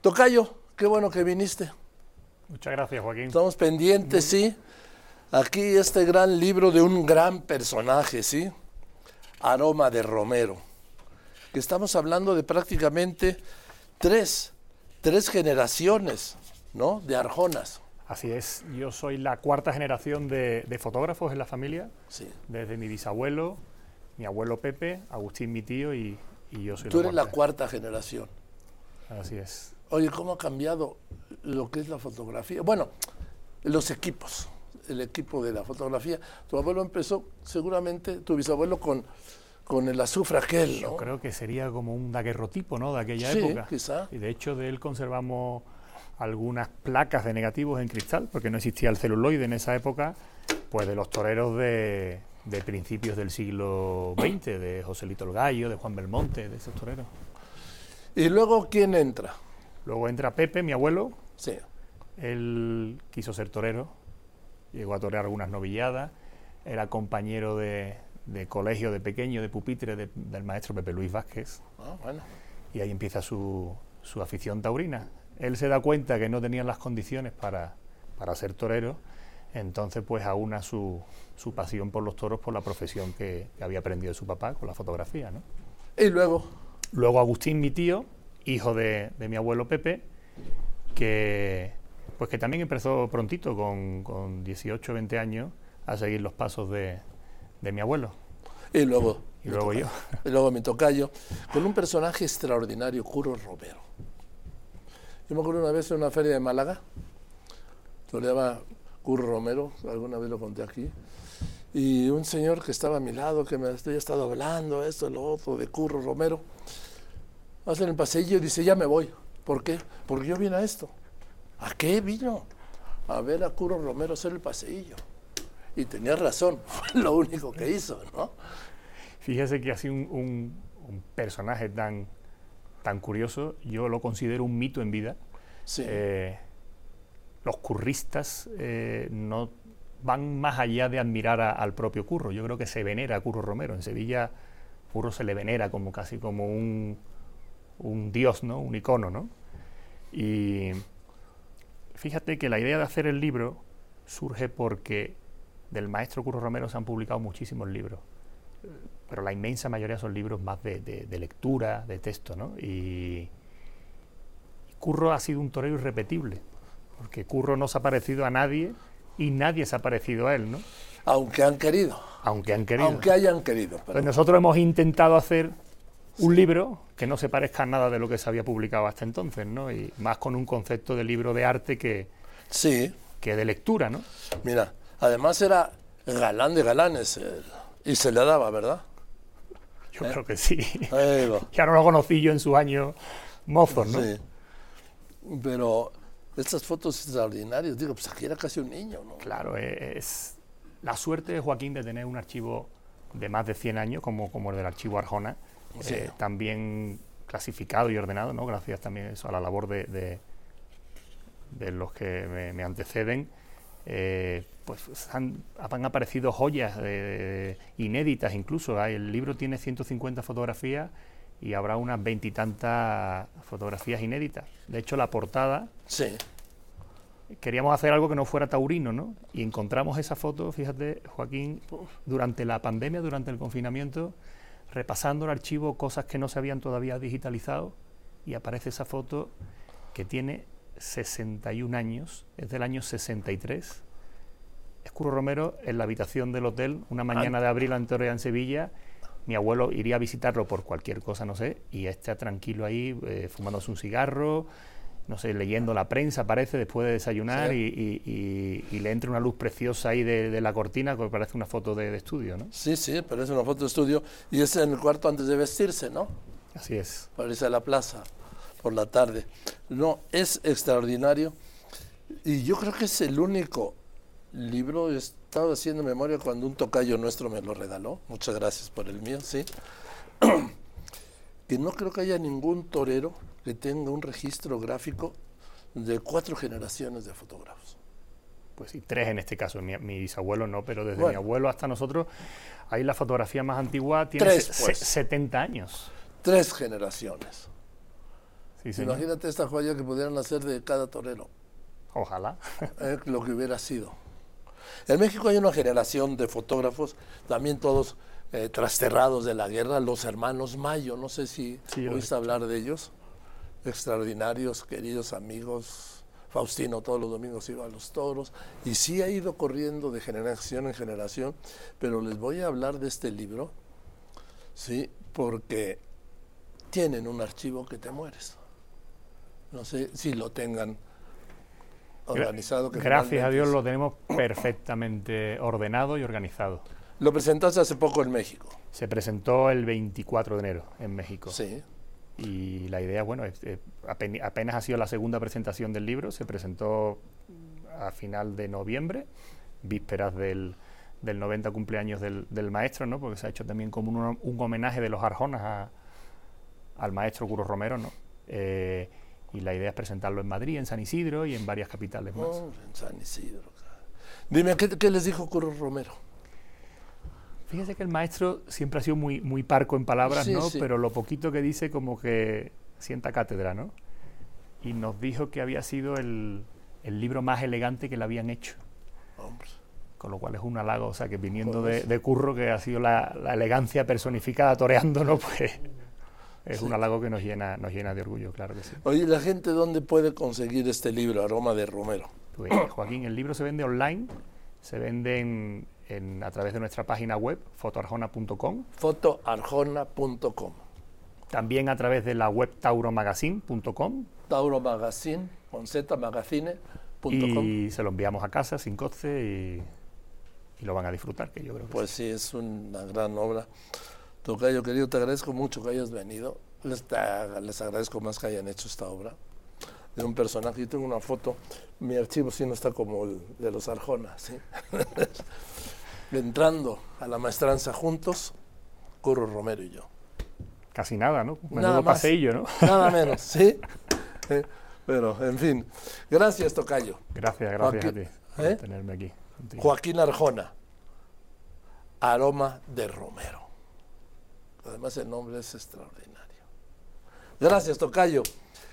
Tocayo, qué bueno que viniste. Muchas gracias, Joaquín. Estamos pendientes, sí. Aquí este gran libro de un gran personaje, ¿sí? Aroma de Romero. Que estamos hablando de prácticamente tres, tres generaciones, ¿no? De Arjonas. Así es, yo soy la cuarta generación de, de fotógrafos en la familia, Sí. desde mi bisabuelo, mi abuelo Pepe, Agustín mi tío y, y yo soy Tú la eres la cuarta generación. Así es. Oye, ¿cómo ha cambiado lo que es la fotografía? Bueno, los equipos, el equipo de la fotografía. Tu abuelo empezó seguramente, tu bisabuelo con, con el azufre aquel, Yo ¿no? creo que sería como un daguerrotipo ¿no? de aquella Sí, época. quizá. Y de hecho de él conservamos algunas placas de negativos en cristal, porque no existía el celuloide en esa época, pues de los toreros de, de principios del siglo XX, de Joselito el Gallo, de Juan Belmonte, de esos toreros. Y luego, ¿quién entra? Luego entra Pepe, mi abuelo, Sí. Él quiso ser torero, llegó a torear algunas novilladas, era compañero de, de colegio de pequeño, de pupitre de- del maestro Pepe Luis Vázquez, Ah, bueno. y ahí empieza su, su afición taurina. Él se da cuenta que no tenían las condiciones para, para ser torero, entonces pues aúna su, su pasión por los toros por la profesión que, que había aprendido de su papá, con la fotografía. ¿no? Y luego, Luego Agustín, mi tío, hijo de, de mi abuelo Pepe, que pues que también empezó prontito, con, con 18 20 años, a seguir los pasos de, de mi abuelo. y luego. Y luego tocayo. yo. Y luego mi tocayo, con un personaje extraordinario, Curo Romero. Yo me acuerdo una vez en una feria de Málaga, toreaba Curro Romero, alguna vez lo conté aquí, y un señor que estaba a mi lado, que me había estado hablando, esto, lo otro, de Curro Romero, hace el pasillo y dice, ya me voy. ¿Por qué? Porque yo vine a esto. ¿A qué vino? A ver a Curro Romero hacer el paseillo. Y tenía razón, fue lo único que hizo, ¿no? Fíjese que así un, un- un personaje tan, tan curioso, yo lo considero un mito en vida. Sí. Eh, los curristas eh, no van más allá de admirar a- al propio Curro. Yo creo que se venera a Curro Romero. En Sevilla, Curro se le venera como casi como un, un dios, ¿no? Un icono, ¿no? Y fíjate que la idea de hacer el libro surge porque del maestro Curro Romero se han publicado muchísimos libros, pero la inmensa mayoría son libros más de, de- de lectura, de texto, ¿no? Y, y Curro ha sido un torero irrepetible, porque Curro no se ha parecido a nadie y nadie se ha parecido a él, ¿no? Aunque han querido. Aunque han querido. Aunque hayan querido. pero- Pues nosotros hemos intentado hacer un libro que no se parezca a nada de lo que se había publicado hasta entonces, ¿no? Y más con un concepto de libro de arte que, Sí, que de lectura, ¿no? mira, además era galán de galanes él, y se le daba, ¿verdad? Yo ¿Eh? creo que sí. Ya no lo conocí yo en sus años mozos, ¿no? Sí. Pero estas fotos extraordinarias, digo, pues aquí era casi un niño, ¿no? Claro, es la suerte de Joaquín de tener un archivo de más de 100 años, como, como el del archivo Arjona, Sí. eh, también clasificado y ordenado, ¿no? gracias también eso, a la labor de, de- de los que me, me anteceden. eh, pues han, han aparecido joyas de- inéditas incluso. Hay- El libro tiene 150 fotografías y habrá unas veintitantas fotografías inéditas. De hecho, la portada Sí, queríamos hacer algo que no fuera taurino, ¿no? Y encontramos esa foto, fíjate, Joaquín, durante la pandemia, durante el confinamiento, repasando el archivo, cosas que no se habían todavía digitalizado, y aparece esa foto que tiene 61 años, es del año 63. Es Curro Romero en la habitación del hotel, una mañana de abril en Torrea, en Sevilla. Mi abuelo iría a visitarlo por cualquier cosa, no sé, y está tranquilo ahí, eh, fumándose un cigarro, no sé, leyendo la prensa, parece, después de desayunar, Sí. y, y- y- y le entra una luz preciosa ahí de, de la cortina, que parece una foto de, de estudio, ¿no? sí, sí, es una foto de estudio y es en el cuarto antes de vestirse, ¿no? Así es. Para irse a la plaza por la tarde. No, es extraordinario y yo creo que es el único libro, he estado haciendo memoria cuando un tocayo nuestro me lo regaló, muchas gracias por el mío, sí, que no creo que haya ningún torero que tenga un registro gráfico de cuatro generaciones de fotógrafos. Pues sí, tres en este caso, mi, mi bisabuelo no, pero desde Bueno. mi abuelo hasta nosotros, ahí la fotografía más antigua tiene Tres, se- pues. se- 70 años. Tres generaciones. Sí. Imagínate esta joya que pudieran hacer de cada torero, Ojalá. eh, lo que hubiera sido. En México hay una generación de fotógrafos, también todos eh, trasterrados de la guerra, los hermanos Mayo, no sé si Sí, oíste hablar de ellos, extraordinarios, queridos amigos. Faustino todos los domingos iba a los toros y sí ha ido corriendo de generación en generación, pero les voy a hablar de este libro, sí, porque tienen un archivo que te mueres. No sé si lo tengan organizado. que Gracias a Dios lo tenemos perfectamente ordenado y organizado. Lo presentaste hace poco en México. Se presentó el 24 de enero en México. Sí. Y la idea, bueno, es- eh, apen- apenas ha sido la segunda presentación del libro, se presentó a final de noviembre, vísperas del, del 90 cumpleaños del, del maestro, ¿no? porque se ha hecho también como un, un homenaje de los Arjonas a- al maestro Curro Romero, ¿no? Eh, y la idea es presentarlo en Madrid, en San Isidro y en varias capitales más. Oh, en San Isidro. Dime, ¿qué, qué les dijo Curro Romero? Fíjese que el maestro siempre ha sido muy, muy parco en palabras, Sí, ¿no? sí. Pero lo poquito que dice como que sienta cátedra, ¿no? Y nos dijo que había sido el, el libro más elegante que le habían hecho. Hombre. Con lo cual es un halago, o sea, que viniendo de, de Curro, que ha sido la, la elegancia personificada toreando, ¿no? Pues es Sí. un halago que nos llena, nos llena de orgullo, claro que sí. Oye, ¿la gente dónde puede conseguir este libro, Aroma de Romero? Pues, Joaquín, el libro se vende online, se vende en- en- a través de nuestra página web, fotoarjona.com, fotoarjona.com. también a través de la web tauromagazine.com Tauro Magazine, con Z, magazine.com. y se lo enviamos a casa sin coste y, y lo van a disfrutar, que yo creo que Pues sí, es una gran obra. Tocayo, querido, te agradezco mucho que hayas venido. Les, les agradezco más que hayan hecho esta obra. De un personaje, yo tengo una foto, mi archivo sí no está como el de los Arjona, ¿sí? Entrando a la maestranza juntos, Curro Romero y yo. casi nada, ¿no? Nada Menudo más. paseillo, ¿no? Nada menos, ¿sí? Eh, Pero, en fin, gracias, Tocayo. Gracias, gracias a ti por ¿eh? tenerme aquí. contigo. Joaquín Arjona, aroma de Romero. Además el nombre es extraordinario. Gracias, Tocayo.